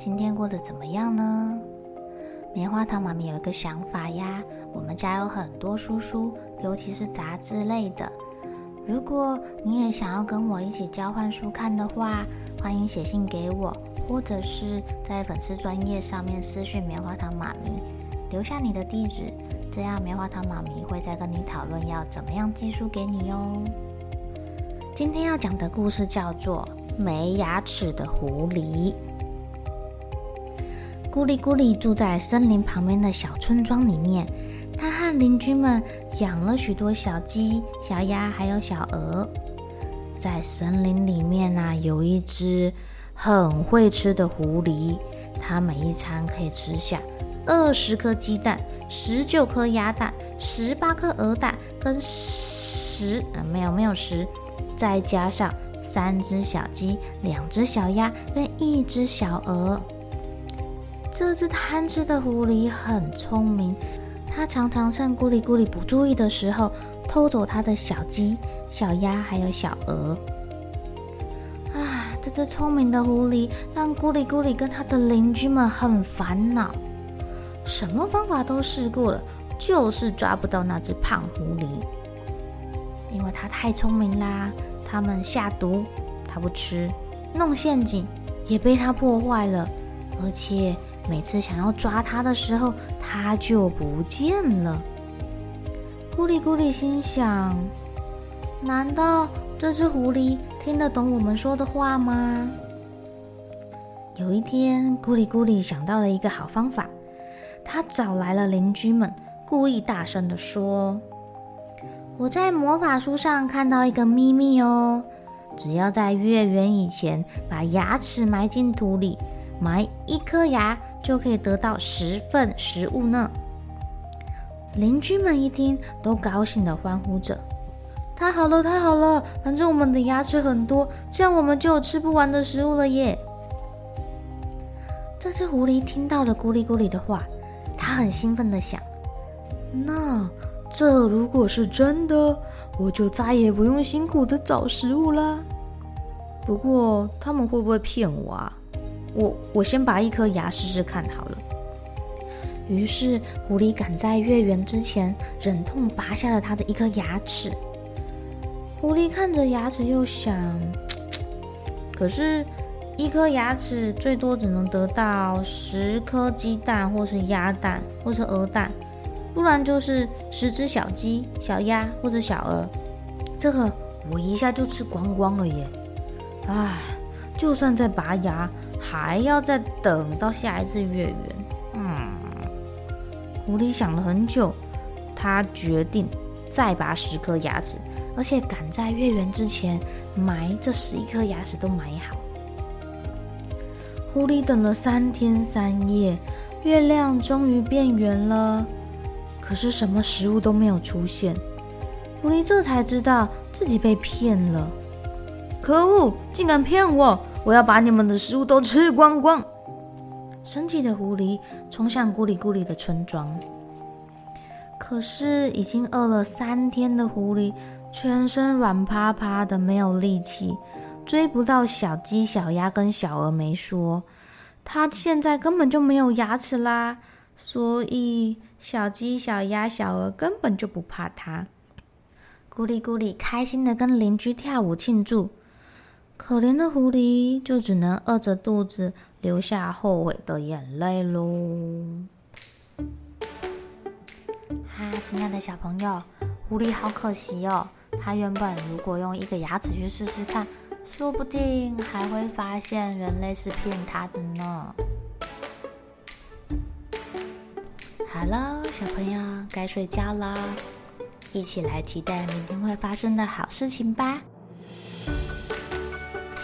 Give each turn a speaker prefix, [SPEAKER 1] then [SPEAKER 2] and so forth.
[SPEAKER 1] 今天过得怎么样呢？棉花糖妈咪有一个想法呀，我们家有很多书书，尤其是杂志类的。如果你也想要跟我一起交换书看的话，欢迎写信给我，或者是在粉丝专页上面私讯棉花糖妈咪，留下你的地址，这样棉花糖妈咪会再跟你讨论要怎么样寄书给你哦。今天要讲的故事叫做《没牙齿的狐狸》。咕哩咕哩住在森林旁边的小村庄里面，他和邻居们养了许多小鸡、小鸭，还有小鹅。在森林里面呢、有一只很会吃的狐狸，它每一餐可以吃下二十颗鸡蛋、十九颗鸭蛋、十八颗鹅蛋，跟十啊没有没有十，再加上三只小鸡、两只小鸭跟一只小鹅。这只贪吃的狐狸很聪明，它常常趁咕哩咕哩不注意的时候偷走它的小鸡、小鸭还有小鹅。啊，这只聪明的狐狸让咕哩咕哩跟他的邻居们很烦恼，什么方法都试过了，就是抓不到那只胖狐狸，因为它太聪明啦。他们下毒，它不吃；弄陷阱，也被它破坏了，而且。每次想要抓它的时候，它就不见了。咕哩咕哩心想：难道这只狐狸听得懂我们说的话吗？有一天，咕哩咕哩想到了一个好方法，他找来了邻居们，故意大声地说：“我在魔法书上看到一个秘密哦，只要在月圆以前把牙齿埋进土里。”埋一颗牙就可以得到十份食物呢。邻居们一听，都高兴地欢呼着：“太好了，太好了！反正我们的牙齿很多，这样我们就有吃不完的食物了耶！”这只狐狸听到了咕哩咕哩的话，它很兴奋地想：“那这如果是真的，我就再也不用辛苦地找食物啦。不过他们会不会骗我啊？”我我先拔一颗牙试试看好了。于是狐狸赶在月圆之前，忍痛拔下了他的一颗牙齿。狐狸看着牙齿，又想：可是，一颗牙齿最多只能得到十颗鸡蛋，或是鸭蛋，或是鹅蛋，不然就是十只小鸡、小鸭或者小鹅。这个我一下就吃光光了耶！唉，就算再拔牙。还要再等到下一次月圆。嗯，狐狸想了很久，他决定再拔十颗牙齿，而且赶在月圆之前埋这十一颗牙齿都埋好。狐狸等了三天三夜，月亮终于变圆了，可是什么食物都没有出现。狐狸这才知道自己被骗了，可恶，竟敢骗我！我要把你们的食物都吃光光！生气的狐狸冲向咕哩咕哩的村庄，可是已经饿了三天的狐狸全身软趴趴的，没有力气，追不到小鸡、小鸭跟小鹅没说，它现在根本就没有牙齿啦，所以小鸡、小鸭、小鹅根本就不怕它。咕哩咕哩开心的跟邻居跳舞庆祝。可怜的狐狸就只能饿着肚子，流下后悔的眼泪喽。嗨，呀，亲爱的小朋友，狐狸好可惜哦。它原本如果用一个牙齿去试试看，说不定还会发现人类是骗它的呢。好了，小朋友该睡觉了，一起来期待明天会发生的好事情吧。